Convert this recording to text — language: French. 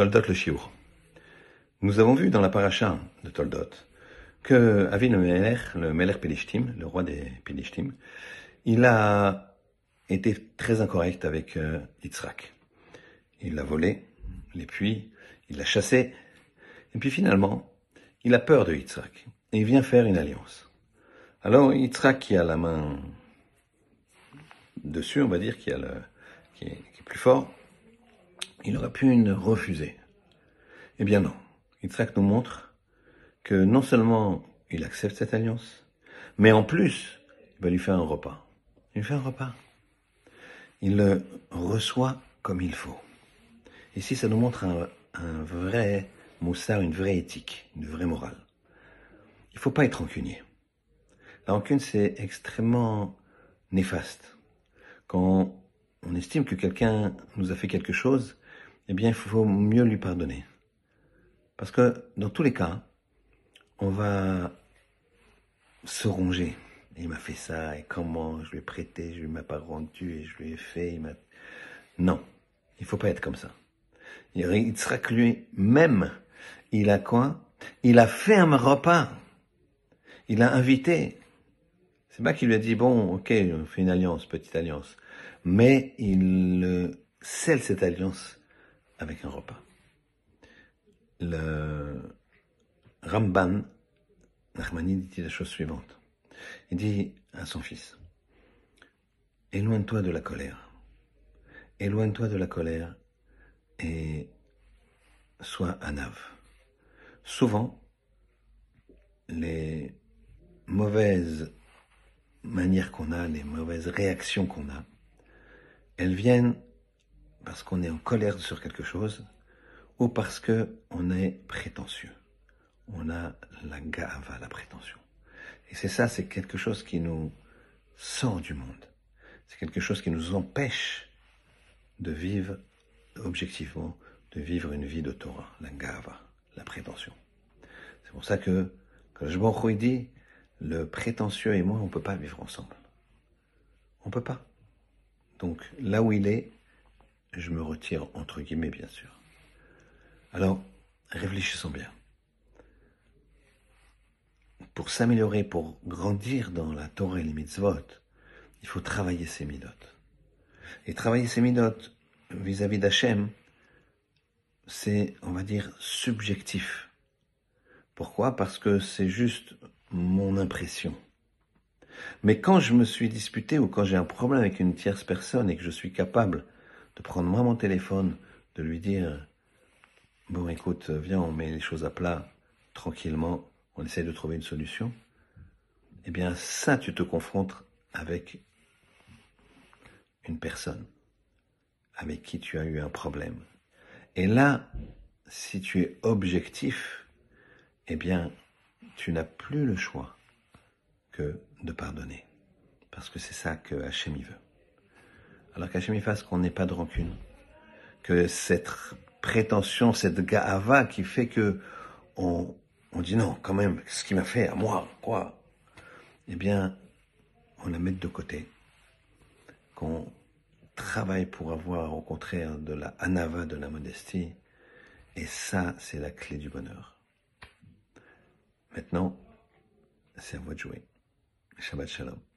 Toldot le Shiur. Nous avons vu dans la paracha de Toldot que Avin le Pelishtim, le roi des Pelishtim, il a été très incorrect avec euh, Yitzhak. Il l'a volé, et puis il l'a chassé, et puis finalement, il a peur de Yitzhak, et il vient faire une alliance. Alors Yitzhak qui a la main dessus, on va dire, qui, le, qui est plus fort, il aurait pu une refuser. Eh bien non. Yitzhak nous montre que non seulement il accepte cette alliance, mais en plus, il va lui faire un repas. Il lui fait un repas. Il le reçoit comme il faut. Ici, ça nous montre un, un vrai moussard, une vraie éthique, une vraie morale. Il faut pas être rancunier. La rancune, c'est extrêmement néfaste. Quand on estime que quelqu'un nous a fait quelque chose, eh bien, il faut mieux lui pardonner. Parce que dans tous les cas, on va se ronger. Il m'a fait ça, et comment je lui ai prêté, je lui ai pas rendu, et je lui ai fait, m'a... Non, il faut pas être comme ça. Il sera que lui-même, il a quoi? Il a fait un repas. Il a invité. C'est pas qu'il lui a dit, bon, ok, on fait une alliance, petite alliance. Mais il scelle cette alliance avec un repas. Le Ramban, Nachmani dit la chose suivante. Il dit à son fils, éloigne-toi de la colère. Éloigne-toi de la colère et sois anav. Souvent, les mauvaises manières qu'on a, les mauvaises réactions qu'on a, elles viennent parce qu'on est en colère sur quelque chose ou parce que on est prétentieux. On a la gave, la prétention. Et c'est ça, c'est quelque chose qui nous sort du monde. C'est quelque chose qui nous empêche de vivre objectivement, de vivre une vie de Torah, la gava, la prétention. C'est pour ça que, quand je m'en dit, le prétentieux et moi, on peut pas vivre ensemble. On peut pas. Donc, là où il est, je me retire entre guillemets, bien sûr. Alors, réfléchissons bien. Pour s'améliorer, pour grandir dans la Torah et les mitzvot, il faut travailler ses midotes. Et travailler ses midotes vis-à-vis d'Hachem, c'est, on va dire, subjectif. Pourquoi? Parce que c'est juste mon impression. Mais quand je me suis disputé ou quand j'ai un problème avec une tierce personne et que je suis capable de prendre moi mon téléphone, de lui dire Bon, écoute, viens, on met les choses à plat tranquillement, on essaie de trouver une solution. Eh bien, ça, tu te confrontes avec une personne avec qui tu as eu un problème. Et là, si tu es objectif, eh bien, tu n'as plus le choix que de pardonner. Parce que c'est ça que Hachem y veut. Alors qu'Hachem fasse qu'on n'ait pas de rancune. Que cette prétention, cette gaava qui fait que on, on dit non, quand même, ce qu'il m'a fait à moi, quoi Eh bien, on la met de côté. Qu'on travaille pour avoir au contraire de la anava, de la modestie. Et ça, c'est la clé du bonheur. Maintenant, c'est à vous de jouer. Shabbat Shalom.